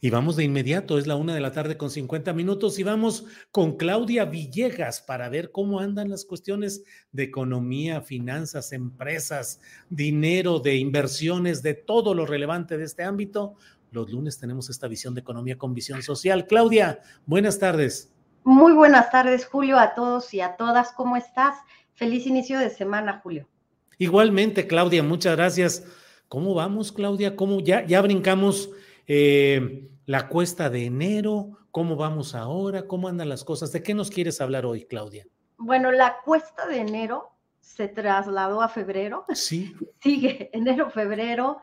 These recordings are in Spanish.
Y vamos de inmediato, es la una de la tarde con 50 minutos y vamos con Claudia Villegas para ver cómo andan las cuestiones de economía, finanzas, empresas, dinero, de inversiones, de todo lo relevante de este ámbito. Los lunes tenemos esta visión de economía con visión social. Claudia, buenas tardes. Muy buenas tardes, Julio, a todos y a todas. ¿Cómo estás? Feliz inicio de semana, Julio. Igualmente, Claudia, muchas gracias. ¿Cómo vamos, Claudia? ¿Cómo ya, ya brincamos eh, la cuesta de enero, ¿cómo vamos ahora? ¿Cómo andan las cosas? ¿De qué nos quieres hablar hoy, Claudia? Bueno, la cuesta de enero se trasladó a febrero. Sí. Sigue enero, febrero.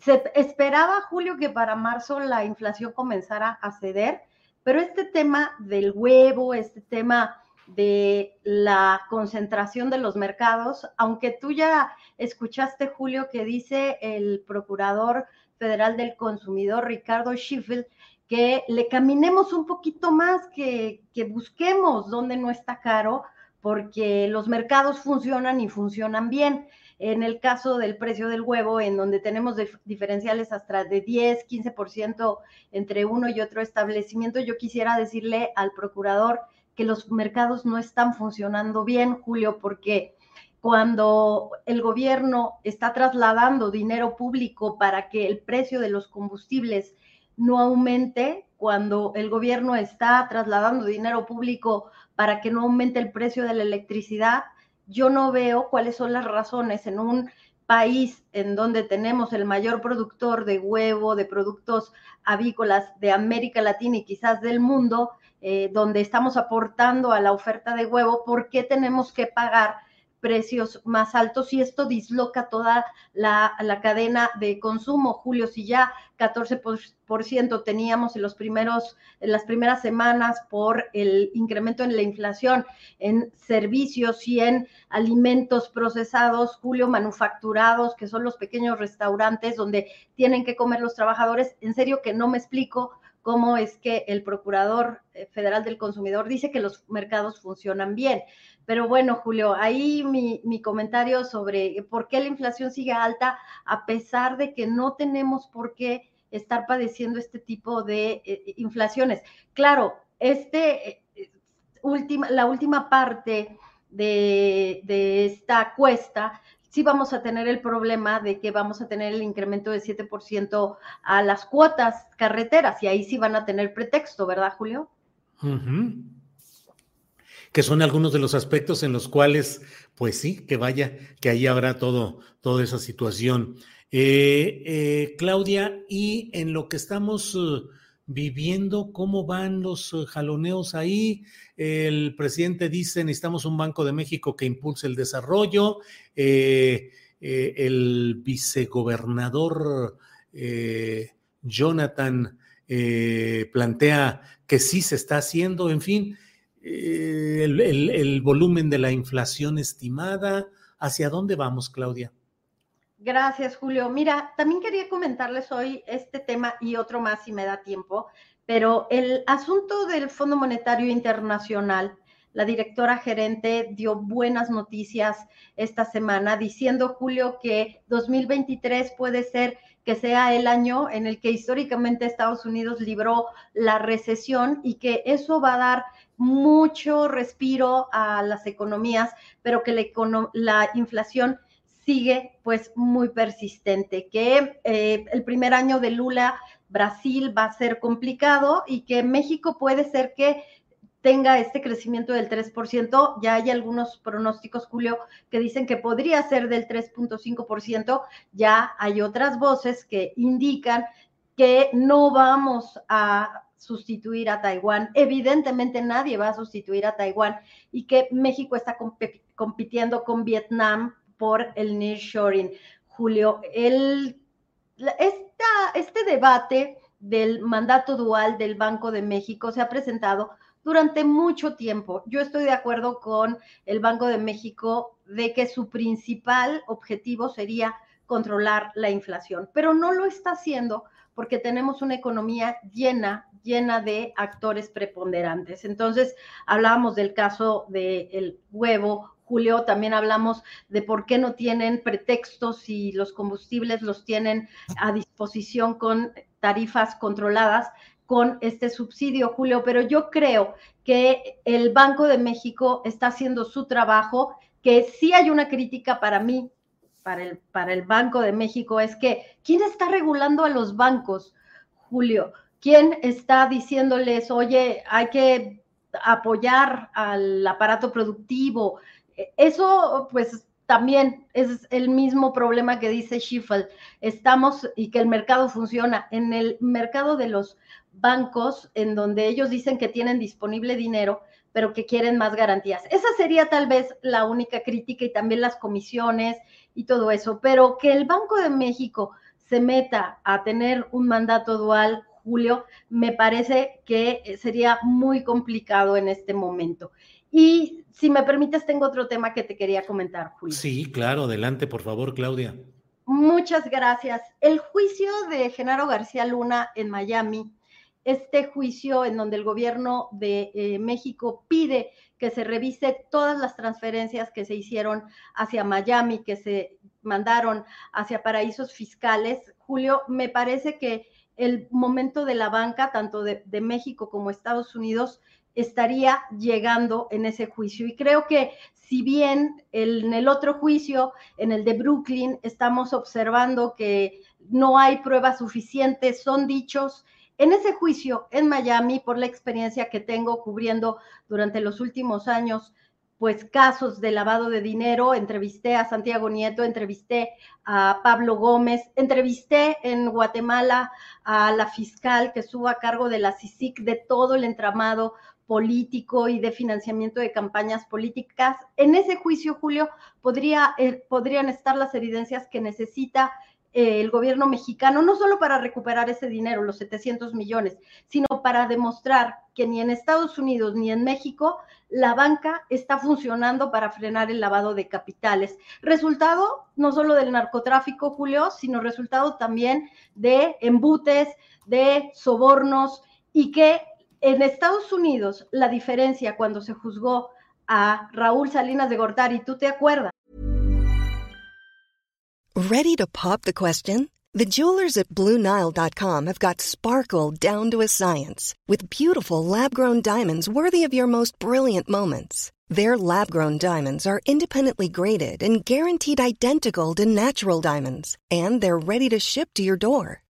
Se esperaba, Julio, que para marzo la inflación comenzara a ceder, pero este tema del huevo, este tema de la concentración de los mercados, aunque tú ya escuchaste, Julio, que dice el procurador Federal del Consumidor, Ricardo Schiffel, que le caminemos un poquito más, que, que busquemos donde no está caro, porque los mercados funcionan y funcionan bien. En el caso del precio del huevo, en donde tenemos diferenciales hasta de 10, 15% entre uno y otro establecimiento, yo quisiera decirle al procurador que los mercados no están funcionando bien, Julio, porque cuando el gobierno está trasladando dinero público para que el precio de los combustibles no aumente, cuando el gobierno está trasladando dinero público para que no aumente el precio de la electricidad, yo no veo cuáles son las razones en un país en donde tenemos el mayor productor de huevo, de productos avícolas de América Latina y quizás del mundo, eh, donde estamos aportando a la oferta de huevo, ¿por qué tenemos que pagar precios más altos y esto disloca toda la, cadena de consumo. Julio, si ya 14% teníamos en, los primeros, en las primeras semanas por el incremento en la inflación en servicios y en alimentos procesados, Julio, manufacturados, que son los pequeños restaurantes donde tienen que comer los trabajadores, en serio que no me explico cómo es que el Procurador eh, Federal del Consumidor dice que los mercados funcionan bien. Pero bueno, Julio, ahí mi, comentario sobre por qué la inflación sigue alta a pesar de que no tenemos por qué estar padeciendo este tipo de eh, inflaciones. Claro, este, eh, última, la última parte de, de, esta cuesta, sí vamos a tener el problema de que vamos a tener el incremento de 7% a las cuotas carreteras y ahí sí van a tener pretexto, ¿verdad, Julio? que son algunos de los aspectos en los cuales, pues sí, que vaya, que ahí habrá todo, toda esa situación. Eh, eh, Claudia, y en lo que estamos uh, viviendo, ¿cómo van los uh, jaloneos ahí? El presidente dice, necesitamos un Banco de México que impulse el desarrollo. Eh, el vicegobernador Jonathan plantea que sí se está haciendo, en fin, eh, el, volumen de la inflación estimada. ¿Hacia dónde vamos, Claudia? Gracias, Julio. Mira, también quería comentarles hoy este tema y otro más si me da tiempo, pero el asunto del Fondo Monetario Internacional, la directora gerente dio buenas noticias esta semana diciendo, Julio, que 2023 puede ser que sea el año en el que históricamente Estados Unidos libró la recesión y que eso va a dar mucho respiro a las economías, pero que la, la inflación sigue pues muy persistente, que eh, el primer año de Lula Brasil va a ser complicado y que México puede ser que tenga este crecimiento del 3%. Ya hay algunos pronósticos, Julio, que dicen que podría ser del 3.5%. Ya hay otras voces que indican que no vamos a sustituir a Taiwán. Evidentemente nadie va a sustituir a Taiwán y que México está compitiendo con Vietnam por el nearshoring. Julio, el, esta, este debate del mandato dual del Banco de México se ha presentado durante mucho tiempo. Yo estoy de acuerdo con el Banco de México de que su principal objetivo sería controlar la inflación, pero no lo está haciendo porque tenemos una economía llena, llena de actores preponderantes. Entonces, hablábamos del caso del huevo Julio, también hablamos de por qué no tienen pretextos si los combustibles los tienen a disposición con tarifas controladas con este subsidio, Julio, pero yo creo que el Banco de México está haciendo su trabajo, que sí hay una crítica para mí, para el, para el Banco de México, es que ¿quién está regulando a los bancos, Julio? ¿Quién está diciéndoles, oye, hay que apoyar al aparato productivo? Eso, pues, también es el mismo problema que dice Schiffel. Estamos y que el mercado funciona. En el mercado de los bancos, en donde ellos dicen que tienen disponible dinero, pero que quieren más garantías. Esa sería tal vez la única crítica y también las comisiones y todo eso. Pero que el Banco de México se meta a tener un mandato dual, Julio, me parece que sería muy complicado en este momento. Y si me permites, tengo otro tema que te quería comentar, Julio. Sí, claro, adelante, por favor, Claudia. Muchas gracias. El juicio de Genaro García Luna en Miami, este juicio en donde el gobierno de eh, México pide que se revise todas las transferencias que se hicieron hacia Miami, que se mandaron hacia paraísos fiscales. Julio, me parece que el momento de la banca, tanto de, de México como Estados Unidos, estaría llegando en ese juicio. Y creo que si bien en el otro juicio, en el de Brooklyn, estamos observando que no hay pruebas suficientes, son dichos. En ese juicio en Miami, por la experiencia que tengo cubriendo durante los últimos años, pues casos de lavado de dinero, entrevisté a Santiago Nieto, entrevisté a Pablo Gómez, entrevisté en Guatemala a la fiscal que estuvo a cargo de la CICIC de todo el entramado político y de financiamiento de campañas políticas. En ese juicio, Julio, podría, eh, podrían estar las evidencias que necesita eh, el gobierno mexicano, no solo para recuperar ese dinero, los 700 millones, sino para demostrar que ni en Estados Unidos ni en México la banca está funcionando para frenar el lavado de capitales. Resultado no solo del narcotráfico, Julio, sino resultado también de embutes, de sobornos y que en Estados Unidos, la diferencia cuando se juzgó a Raúl Salinas de Gortari, ¿tú te acuerdas? Ready to pop the question? The jewelers at BlueNile.com have got sparkle down to a science with beautiful lab-grown diamonds worthy of your most brilliant moments. Their lab-grown diamonds are independently graded and guaranteed identical to natural diamonds, and they're ready to ship to your door.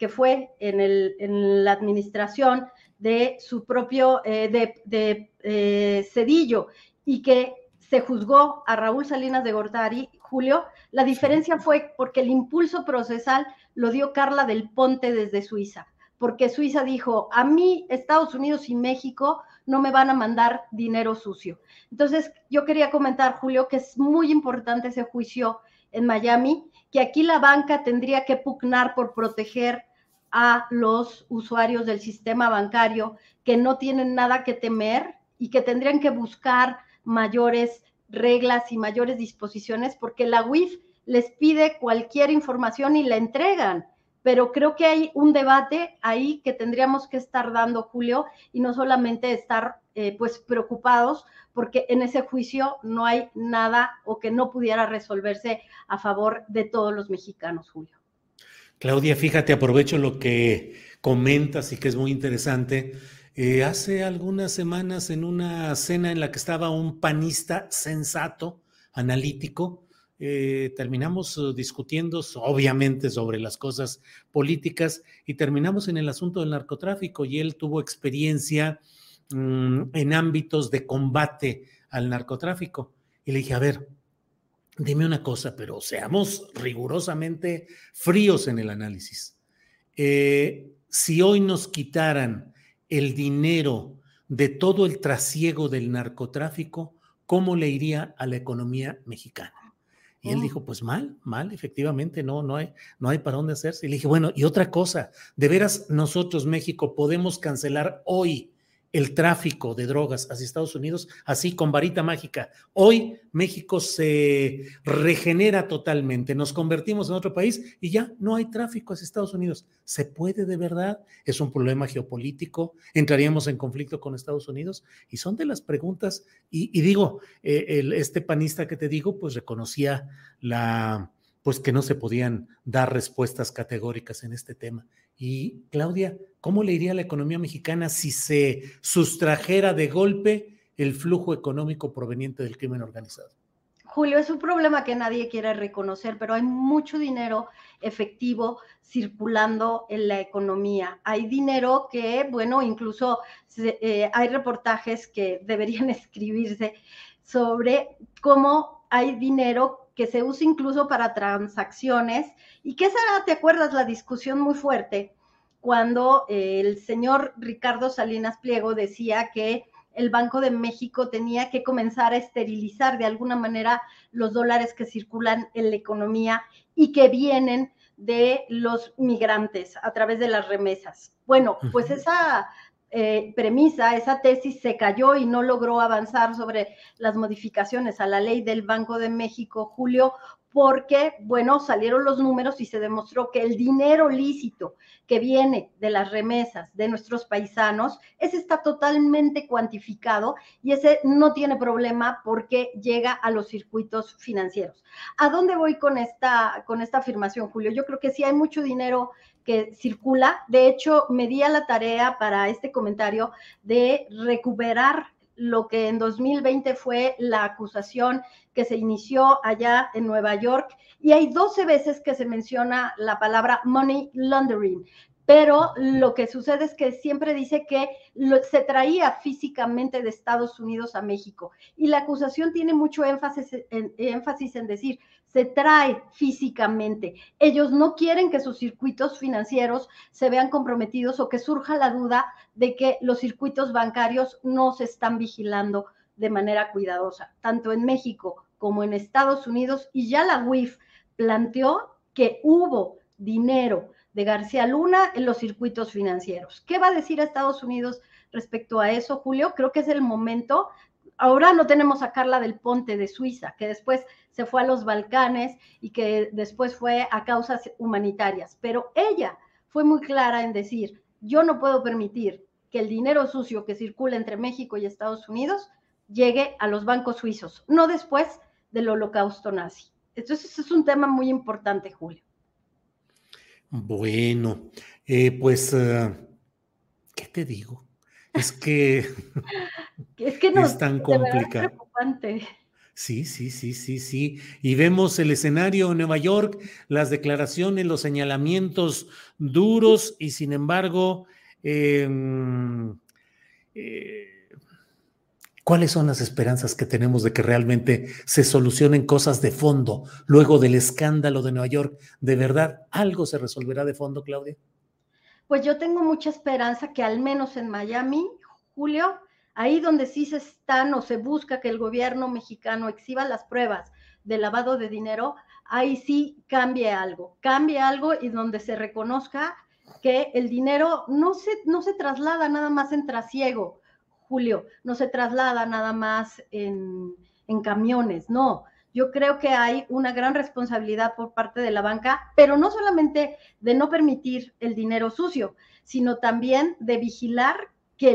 Que fue en, el, en la administración de su propio, eh, de, de eh, Cedillo, y que se juzgó a Raúl Salinas de Gortari, Julio, la diferencia fue porque el impulso procesal lo dio Carla del Ponte desde Suiza, porque Suiza dijo, a mí Estados Unidos y México no me van a mandar dinero sucio. Entonces, yo quería comentar, Julio, que es muy importante ese juicio en Miami, que aquí la banca tendría que pugnar por proteger a los usuarios del sistema bancario que no tienen nada que temer y que tendrían que buscar mayores reglas y mayores disposiciones porque la UIF les pide cualquier información y la entregan. Pero creo que hay un debate ahí que tendríamos que estar dando, Julio, y no solamente estar eh, pues preocupados porque en ese juicio no hay nada o que no pudiera resolverse a favor de todos los mexicanos, Julio. Claudia, fíjate, aprovecho lo que comentas y que es muy interesante. Eh, hace algunas semanas en una cena en la que estaba un panista sensato, analítico, eh, terminamos uh, discutiendo obviamente sobre las cosas políticas y terminamos en el asunto del narcotráfico y él tuvo experiencia mm, en ámbitos de combate al narcotráfico. Y le dije, a ver, dime una cosa, pero seamos rigurosamente fríos en el análisis. Eh, si hoy nos quitaran el dinero de todo el trasiego del narcotráfico, ¿cómo le iría a la economía mexicana? Y él oh. dijo, pues mal, mal, efectivamente, no, no hay, no hay para dónde hacerse. Y le dije, bueno, y otra cosa, de veras nosotros, México, podemos cancelar hoy el tráfico de drogas hacia Estados Unidos, así con varita mágica. Hoy México se regenera totalmente, nos convertimos en otro país y ya no hay tráfico hacia Estados Unidos. ¿Se puede de verdad? ¿Es un problema geopolítico? ¿Entraríamos en conflicto con Estados Unidos? Y son de las preguntas, y, digo, eh, este panista que te digo, pues reconocía la, pues que no se podían dar respuestas categóricas en este tema. Y Claudia, ¿cómo le iría a la economía mexicana si se sustrajera de golpe el flujo económico proveniente del crimen organizado? Julio, es un problema que nadie quiere reconocer, pero hay mucho dinero efectivo circulando en la economía. Hay dinero que, bueno, incluso eh, hay reportajes que deberían escribirse sobre cómo hay dinero que se usa incluso para transacciones y que esa, ¿te acuerdas? La discusión muy fuerte cuando eh, el señor Ricardo Salinas Pliego decía que el Banco de México tenía que comenzar a esterilizar de alguna manera los dólares que circulan en la economía y que vienen de los migrantes a través de las remesas. Bueno, pues esa eh, premisa, esa tesis se cayó y no logró avanzar sobre las modificaciones a la ley del Banco de México, Julio, porque, bueno, salieron los números y se demostró que el dinero lícito que viene de las remesas de nuestros paisanos, ese está totalmente cuantificado y ese no tiene problema porque llega a los circuitos financieros. ¿A dónde voy con esta, con esta afirmación, Julio? Yo creo que sí hay mucho dinero circula. De hecho, me di a la tarea para este comentario de recuperar lo que en 2020 fue la acusación que se inició allá en Nueva York. Y hay 12 veces que se menciona la palabra money laundering pero lo que sucede es que siempre dice que se traía físicamente de Estados Unidos a México y la acusación tiene mucho énfasis en, énfasis en decir, se trae físicamente. Ellos no quieren que sus circuitos financieros se vean comprometidos o que surja la duda de que los circuitos bancarios no se están vigilando de manera cuidadosa, tanto en México como en Estados Unidos. Y ya la UIF planteó que hubo dinero de García Luna en los circuitos financieros. ¿Qué va a decir Estados Unidos respecto a eso, Julio? Creo que es el momento. Ahora no tenemos a Carla del Ponte de Suiza, que después se fue a los Balcanes y que después fue a causas humanitarias, pero ella fue muy clara en decir, yo no puedo permitir que el dinero sucio que circula entre México y Estados Unidos llegue a los bancos suizos, no después del holocausto nazi. Entonces, es un tema muy importante, Julio. Bueno, eh, pues, uh, ¿qué te digo? Es que, es, que es tan complicado. preocupante. Sí, sí, sí, sí, sí. Y vemos el escenario en Nueva York, las declaraciones, los señalamientos duros y sin embargo, em, eh, ¿Cuáles son las esperanzas que tenemos de que realmente se solucionen cosas de fondo luego del escándalo de Nueva York? ¿De verdad algo se resolverá de fondo, Claudia? Pues yo tengo mucha esperanza que al menos en Miami, Julio, ahí donde sí se están o se busca que el gobierno mexicano exhiba las pruebas de lavado de dinero, ahí sí cambie algo, cambie algo y donde se reconozca que el dinero no se, no se traslada nada más en trasiego, Julio, no se traslada nada más en, camiones, no. Yo creo que hay una gran responsabilidad por parte de la banca, pero no solamente de no permitir el dinero sucio, sino también de vigilar que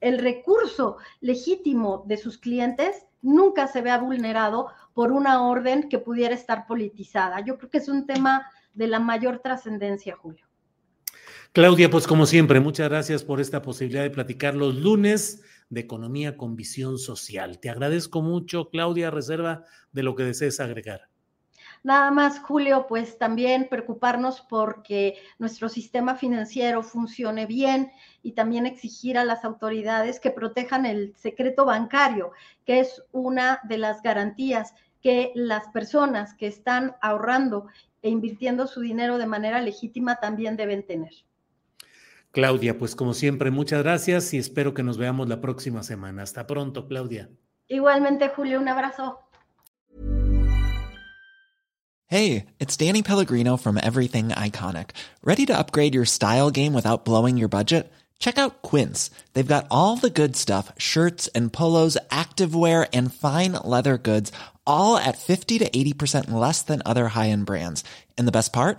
el recurso legítimo de sus clientes nunca se vea vulnerado por una orden que pudiera estar politizada. Yo creo que es un tema de la mayor trascendencia, Julio. Claudia, pues como siempre, muchas gracias por esta posibilidad de platicar los lunes de economía con visión social. Te agradezco mucho, Claudia, reserva de lo que desees agregar. Nada más, Julio, pues también preocuparnos porque nuestro sistema financiero funcione bien y también exigir a las autoridades que protejan el secreto bancario, que es una de las garantías que las personas que están ahorrando e invirtiendo su dinero de manera legítima también deben tener. Claudia, pues como siempre, muchas gracias y espero que nos veamos la próxima semana. Hasta pronto, Claudia. Igualmente, Julio, un abrazo. Hey, it's Danny Pellegrino from Everything Iconic. ¿Ready to upgrade your style game without blowing your budget? Check out Quince. They've got all the good stuff shirts and polos, activewear, and fine leather goods, all at 50 to 80% less than other high end brands. And the best part?